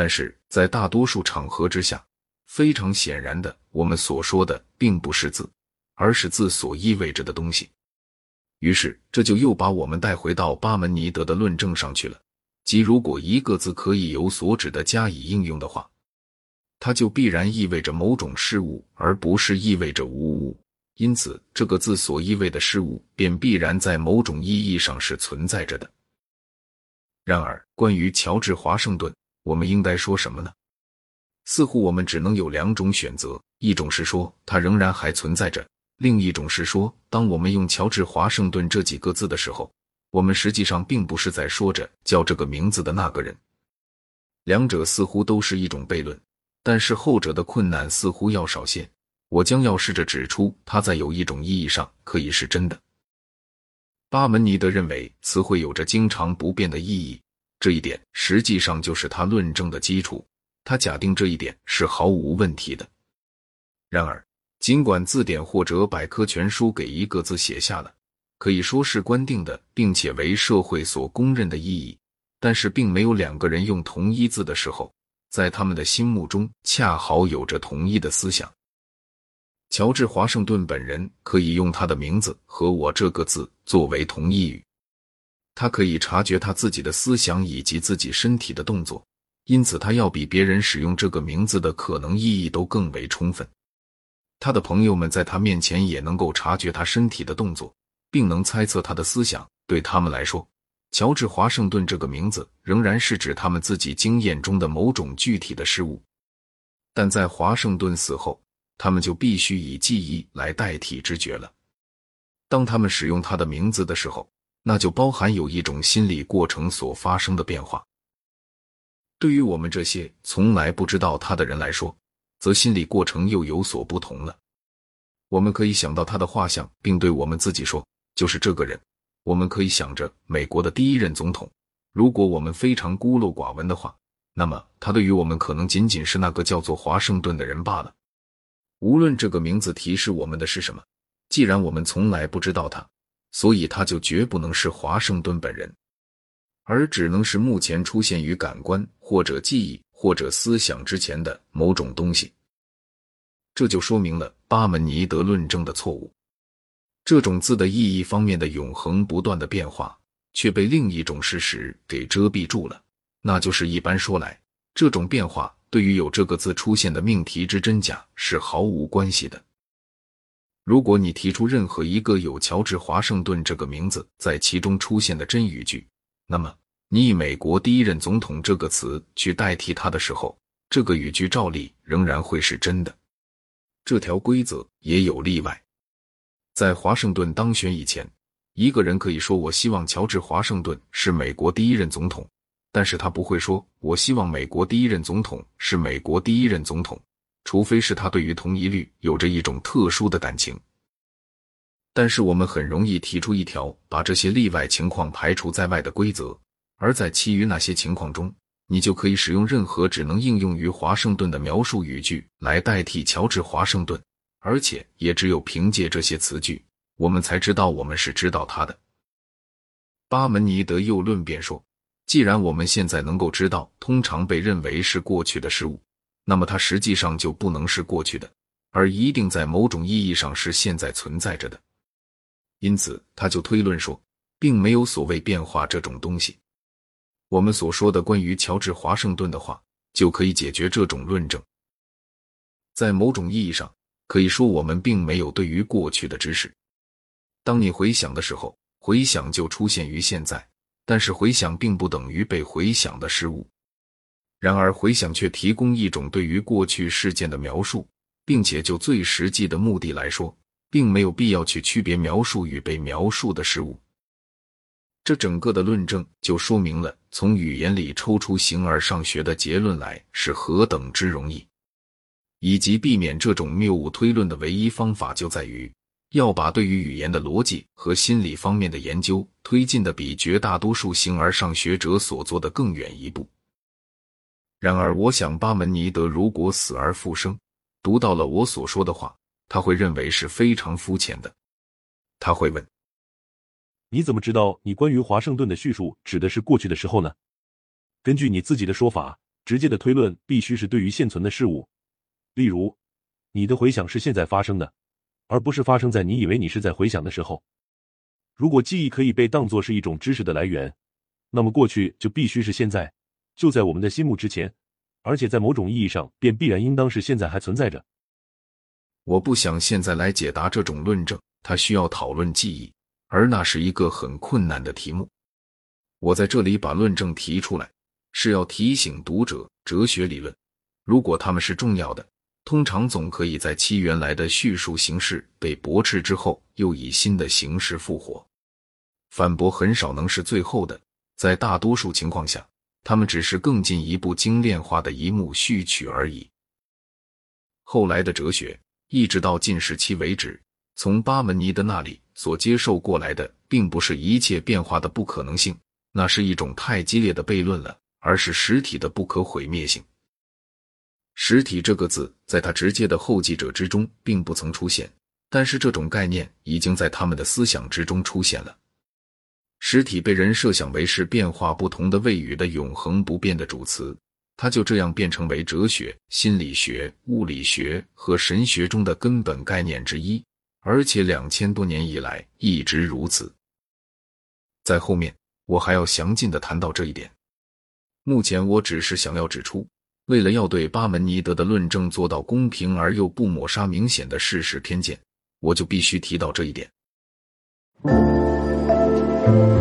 但是在大多数场合之下，非常显然的，我们所说的并不是字，而是字所意味着的东西。于是，这就又把我们带回到巴门尼德的论证上去了。即如果一个字可以有所指的加以应用的话，它就必然意味着某种事物，而不是意味着无物。因此，这个字所意味的事物便必然在某种意义上是存在着的。然而，关于乔治华盛顿，我们应该说什么呢？似乎我们只能有两种选择：一种是说它仍然还存在着；另一种是说，当我们用乔治华盛顿这几个字的时候。我们实际上并不是在说着叫这个名字的那个人，两者似乎都是一种悖论，但是后者的困难似乎要少些。我将要试着指出，它在有一种意义上可以是真的。巴门尼德认为词汇有着经常不变的意义，这一点实际上就是他论证的基础。他假定这一点是毫无问题的。然而，尽管字典或者百科全书给一个字写下了。可以说是官定的，并且为社会所公认的意义，但是并没有两个人用同一字的时候，在他们的心目中恰好有着同一的思想。乔治华盛顿本人可以用他的名字和我这个字作为同义语，他可以察觉他自己的思想以及自己身体的动作，因此他要比别人使用这个名字的可能意义都更为充分。他的朋友们在他面前也能够察觉他身体的动作。并能猜测他的思想。对他们来说，乔治·华盛顿这个名字仍然是指他们自己经验中的某种具体的事物。但在华盛顿死后，他们就必须以记忆来代替知觉了。当他们使用他的名字的时候，那就包含有一种心理过程所发生的变化。对于我们这些从来不知道他的人来说，则心理过程又有所不同了。我们可以想到他的画像，并对我们自己说。就是这个人，我们可以想着美国的第一任总统。如果我们非常孤陋寡闻的话，那么他对于我们可能仅仅是那个叫做华盛顿的人罢了。无论这个名字提示我们的是什么，既然我们从来不知道他，所以他就绝不能是华盛顿本人，而只能是目前出现于感官或者记忆或者思想之前的某种东西。这就说明了巴门尼德论证的错误。这种字的意义方面的永恒不断的变化，却被另一种事实给遮蔽住了。那就是一般说来，这种变化对于有这个字出现的命题之真假是毫无关系的。如果你提出任何一个有乔治华盛顿这个名字在其中出现的真语句，那么你以美国第一任总统这个词去代替它的时候，这个语句照例仍然会是真的。这条规则也有例外。在华盛顿当选以前，一个人可以说：“我希望乔治·华盛顿是美国第一任总统。”但是他不会说：“我希望美国第一任总统是美国第一任总统。”除非是他对于同一律有着一种特殊的感情。但是我们很容易提出一条把这些例外情况排除在外的规则，而在其余那些情况中，你就可以使用任何只能应用于华盛顿的描述语句来代替乔治·华盛顿。而且也只有凭借这些词句，我们才知道我们是知道他的。巴门尼德又论辩说，既然我们现在能够知道通常被认为是过去的事物，那么它实际上就不能是过去的，而一定在某种意义上是现在存在着的。因此，他就推论说，并没有所谓变化这种东西。我们所说的关于乔治·华盛顿的话，就可以解决这种论证。在某种意义上。可以说，我们并没有对于过去的知识。当你回想的时候，回想就出现于现在，但是回想并不等于被回想的事物。然而，回想却提供一种对于过去事件的描述，并且就最实际的目的来说，并没有必要去区别描述与被描述的事物。这整个的论证就说明了，从语言里抽出形而上学的结论来是何等之容易。以及避免这种谬误推论的唯一方法，就在于要把对于语言的逻辑和心理方面的研究推进的比绝大多数形而上学者所做的更远一步。然而，我想巴门尼德如果死而复生，读到了我所说的话，他会认为是非常肤浅的。他会问：“你怎么知道你关于华盛顿的叙述指的是过去的时候呢？根据你自己的说法。”直接的推论必须是对于现存的事物，例如，你的回想是现在发生的，而不是发生在你以为你是在回想的时候。如果记忆可以被当作是一种知识的来源，那么过去就必须是现在，就在我们的心目之前，而且在某种意义上便必然应当是现在还存在着。我不想现在来解答这种论证，它需要讨论记忆，而那是一个很困难的题目。我在这里把论证提出来，是要提醒读者，哲学理论，如果他们是重要的，通常总可以在其原来的叙述形式被驳斥之后，又以新的形式复活。反驳很少能是最后的，在大多数情况下，他们只是更进一步精炼化的一幕序曲而已。后来的哲学，一直到近时期为止，从巴门尼德那里所接受过来的，并不是一切变化的不可能性，那是一种太激烈的悖论了，而是实体的不可毁灭性。实体这个字，在他直接的后继者之中并不曾出现，但是这种概念已经在他们的思想之中出现了。实体被人设想为是变化不同的谓语的永恒不变的主词，它就这样变成为哲学、心理学、物理学和神学中的根本概念之一，而且两千多年以来一直如此。在后面我还要详尽的谈到这一点。目前我只是想要指出，为了要对巴门尼德的论证做到公平而又不抹杀明显的事实偏见，我就必须提到这一点。Thank you